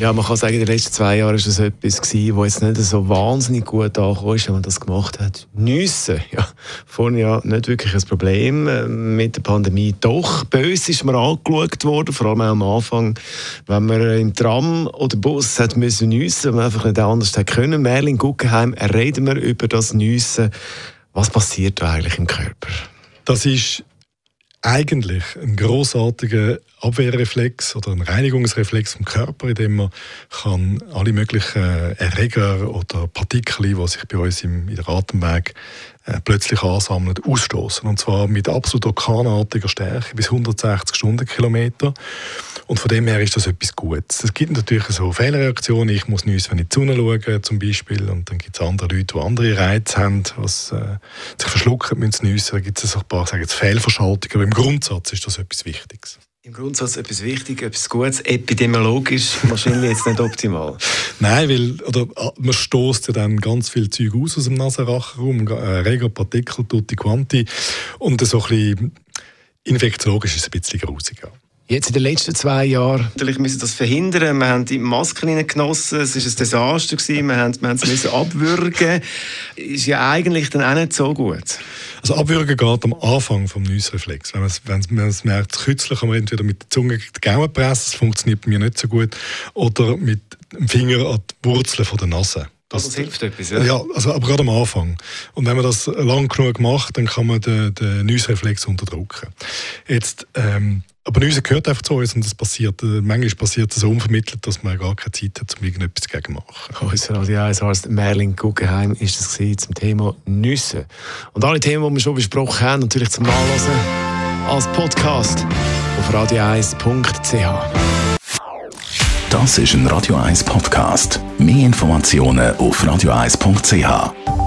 Ja, man kann sagen, in den letzten zwei Jahren war das etwas, gewesen, jetzt nicht so wahnsinnig gut angekommen ist, wenn man das gemacht hat. Nüsse, ja, vorhin ja nicht wirklich ein Problem äh, mit der Pandemie. Doch, böse ist man angeschaut worden, vor allem auch am Anfang, wenn man im Tram oder Bus hat müssen nüssen, man einfach nicht anders hat können. Merlin Guggenheim, reden wir über das Nüssen. Was passiert da eigentlich im Körper? Das ist eigentlich ein großartiger Abwehrreflex oder ein Reinigungsreflex vom Körper, in dem man kann alle möglichen Erreger oder Partikel, die sich bei uns im, Atemweg äh, plötzlich ansammeln, ausstoßen. Und zwar mit absolut orkanartiger Stärke bis 160 Stundenkilometer. Und von dem her ist das etwas Gutes. Es gibt natürlich so Fehlreaktionen. Ich muss nicht, wenn ich die Sonne schaue, zum Beispiel. Und dann gibt es andere Leute, die andere Reize haben, was äh, sich verschlucken müssen nüssen. Da gibt es ein paar sagen jetzt Fehlverschaltungen. Aber im Grundsatz ist das etwas Wichtiges. Im Grundsatz etwas Wichtiges, etwas Gutes, epidemiologisch wahrscheinlich jetzt nicht optimal. Nein, weil oder, ah, man stößt ja dann ganz viel Zeug aus aus dem Nasenrachenraum, äh, Reger, Partikel, tutti quanti und so ein bisschen infektiologisch ist es ein bisschen grusiger. Jetzt in den letzten zwei Jahren. Natürlich müssen wir das verhindern. Wir haben die Masken genossen. Es war ein Desaster. Gewesen. Wir, haben, wir haben es müssen abwürgen. Ist ja eigentlich dann auch nicht so gut. Also abwürgen geht am Anfang vom Nussreflex. Wenn man es, wenn man es merkt, zu kützlich, kann man entweder mit der Zunge die Gaumen pressen, das funktioniert bei mir nicht so gut, oder mit dem Finger an die Wurzeln der Nase. Das, das, hilft etwas, ja? Ja, also, aber gerade am Anfang. Und wenn man das lang genug macht, dann kann man den, den Nussreflex unterdrücken. Jetzt, ähm, aber Nüsse gehört einfach zu uns und das passiert, äh, manchmal passiert es so unvermittelt, dass man gar keine Zeit hat, um irgendetwas dagegen zu machen. Unser Radio 1 heißt Merlin Guggenheim ist das zum Thema Nüsse. Und alle Themen, die wir schon besprochen haben, natürlich zum Nachlesen als Podcast auf radio1.ch. Das ist ein Radio 1 Podcast. Mehr Informationen auf radio1.ch.